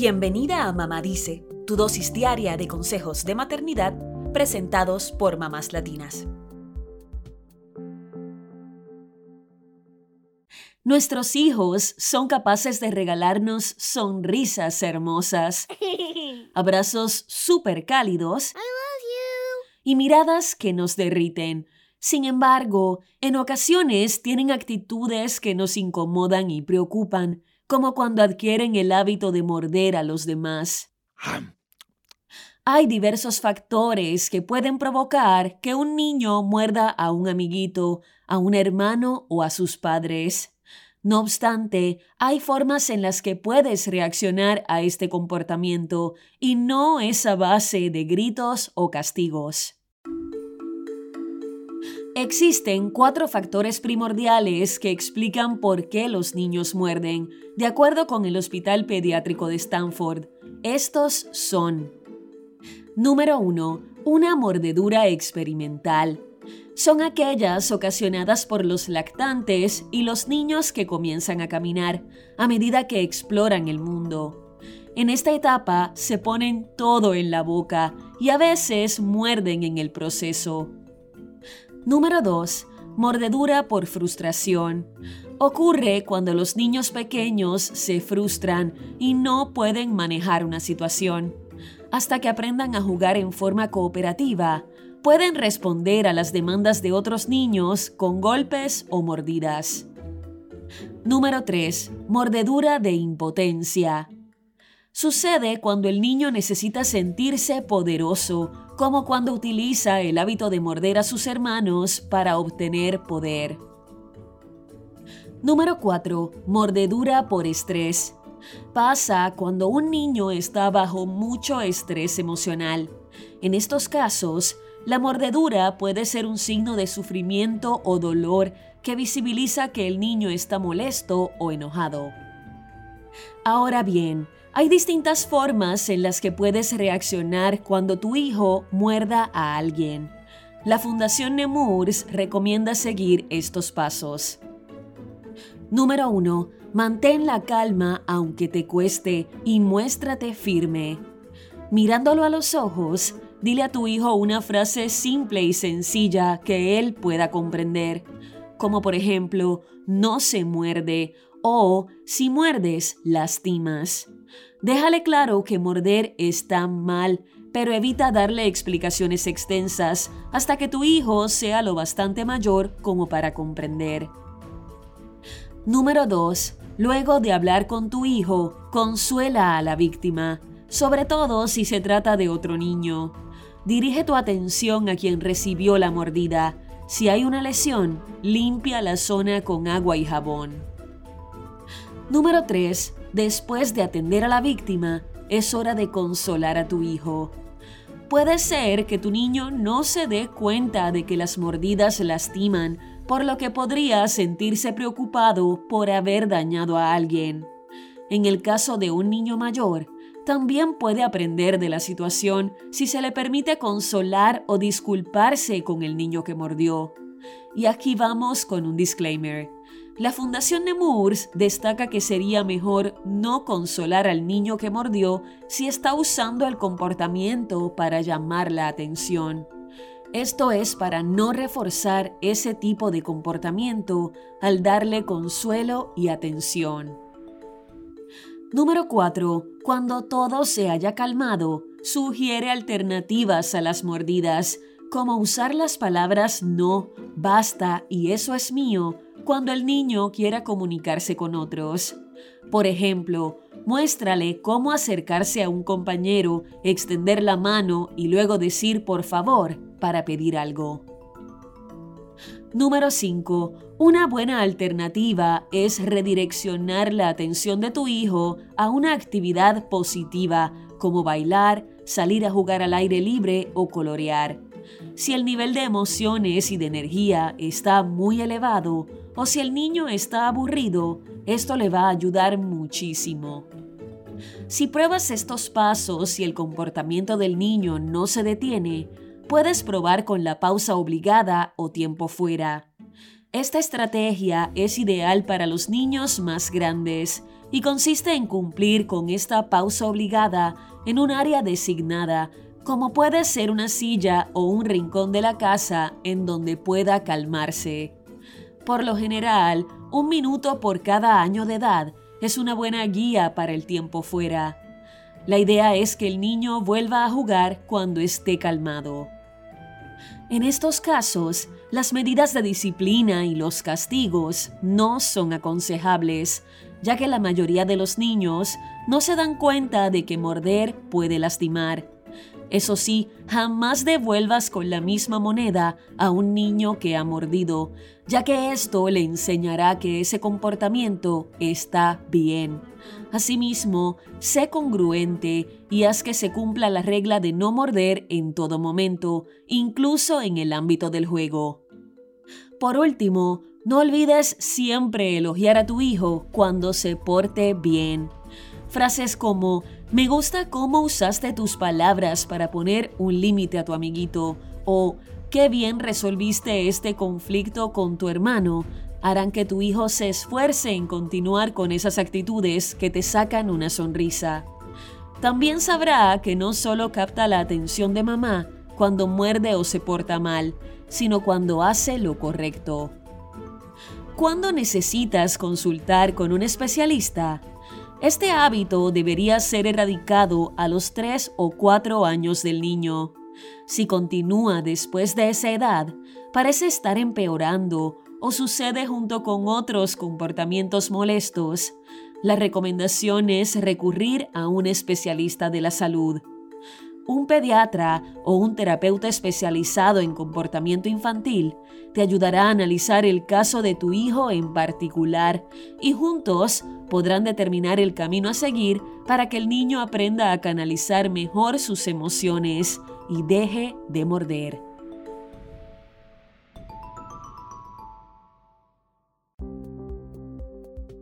Bienvenida a Mamá Dice, tu dosis diaria de consejos de maternidad presentados por mamás latinas. Nuestros hijos son capaces de regalarnos sonrisas hermosas, abrazos súper cálidos y miradas que nos derriten. Sin embargo, en ocasiones tienen actitudes que nos incomodan y preocupan, como cuando adquieren el hábito de morder a los demás. Hay diversos factores que pueden provocar que un niño muerda a un amiguito, a un hermano o a sus padres. No obstante, hay formas en las que puedes reaccionar a este comportamiento y no es a base de gritos o castigos. Existen cuatro factores primordiales que explican por qué los niños muerden, de acuerdo con el Hospital Pediátrico de Stanford. Estos son Número 1. Una mordedura experimental. Son aquellas ocasionadas por los lactantes y los niños que comienzan a caminar a medida que exploran el mundo. En esta etapa se ponen todo en la boca y a veces muerden en el proceso. Número 2. Mordedura por frustración. Ocurre cuando los niños pequeños se frustran y no pueden manejar una situación. Hasta que aprendan a jugar en forma cooperativa, pueden responder a las demandas de otros niños con golpes o mordidas. Número 3. Mordedura de impotencia. Sucede cuando el niño necesita sentirse poderoso, como cuando utiliza el hábito de morder a sus hermanos para obtener poder. Número 4. Mordedura por estrés. Pasa cuando un niño está bajo mucho estrés emocional. En estos casos, la mordedura puede ser un signo de sufrimiento o dolor que visibiliza que el niño está molesto o enojado. Ahora bien, hay distintas formas en las que puedes reaccionar cuando tu hijo muerda a alguien. La Fundación Nemours recomienda seguir estos pasos. Número 1. Mantén la calma aunque te cueste y muéstrate firme. Mirándolo a los ojos, dile a tu hijo una frase simple y sencilla que él pueda comprender, como por ejemplo, no se muerde o si muerdes, lastimas. Déjale claro que morder está mal, pero evita darle explicaciones extensas hasta que tu hijo sea lo bastante mayor como para comprender. Número 2. Luego de hablar con tu hijo, consuela a la víctima, sobre todo si se trata de otro niño. Dirige tu atención a quien recibió la mordida. Si hay una lesión, limpia la zona con agua y jabón. Número 3. Después de atender a la víctima, es hora de consolar a tu hijo. Puede ser que tu niño no se dé cuenta de que las mordidas lastiman, por lo que podría sentirse preocupado por haber dañado a alguien. En el caso de un niño mayor, también puede aprender de la situación si se le permite consolar o disculparse con el niño que mordió. Y aquí vamos con un disclaimer. La Fundación Nemours destaca que sería mejor no consolar al niño que mordió si está usando el comportamiento para llamar la atención. Esto es para no reforzar ese tipo de comportamiento al darle consuelo y atención. Número 4. Cuando todo se haya calmado, sugiere alternativas a las mordidas, como usar las palabras no, basta y eso es mío cuando el niño quiera comunicarse con otros. Por ejemplo, muéstrale cómo acercarse a un compañero, extender la mano y luego decir por favor para pedir algo. Número 5. Una buena alternativa es redireccionar la atención de tu hijo a una actividad positiva, como bailar, salir a jugar al aire libre o colorear. Si el nivel de emociones y de energía está muy elevado o si el niño está aburrido, esto le va a ayudar muchísimo. Si pruebas estos pasos y el comportamiento del niño no se detiene, puedes probar con la pausa obligada o tiempo fuera. Esta estrategia es ideal para los niños más grandes, y consiste en cumplir con esta pausa obligada en un área designada, como puede ser una silla o un rincón de la casa en donde pueda calmarse. Por lo general, un minuto por cada año de edad es una buena guía para el tiempo fuera. La idea es que el niño vuelva a jugar cuando esté calmado. En estos casos, las medidas de disciplina y los castigos no son aconsejables, ya que la mayoría de los niños no se dan cuenta de que morder puede lastimar. Eso sí, jamás devuelvas con la misma moneda a un niño que ha mordido, ya que esto le enseñará que ese comportamiento está bien. Asimismo, sé congruente y haz que se cumpla la regla de no morder en todo momento, incluso en el ámbito del juego. Por último, no olvides siempre elogiar a tu hijo cuando se porte bien. Frases como, me gusta cómo usaste tus palabras para poner un límite a tu amiguito o qué bien resolviste este conflicto con tu hermano harán que tu hijo se esfuerce en continuar con esas actitudes que te sacan una sonrisa. También sabrá que no solo capta la atención de mamá cuando muerde o se porta mal, sino cuando hace lo correcto. ¿Cuándo necesitas consultar con un especialista? Este hábito debería ser erradicado a los 3 o 4 años del niño. Si continúa después de esa edad, parece estar empeorando o sucede junto con otros comportamientos molestos, la recomendación es recurrir a un especialista de la salud. Un pediatra o un terapeuta especializado en comportamiento infantil te ayudará a analizar el caso de tu hijo en particular y juntos podrán determinar el camino a seguir para que el niño aprenda a canalizar mejor sus emociones y deje de morder.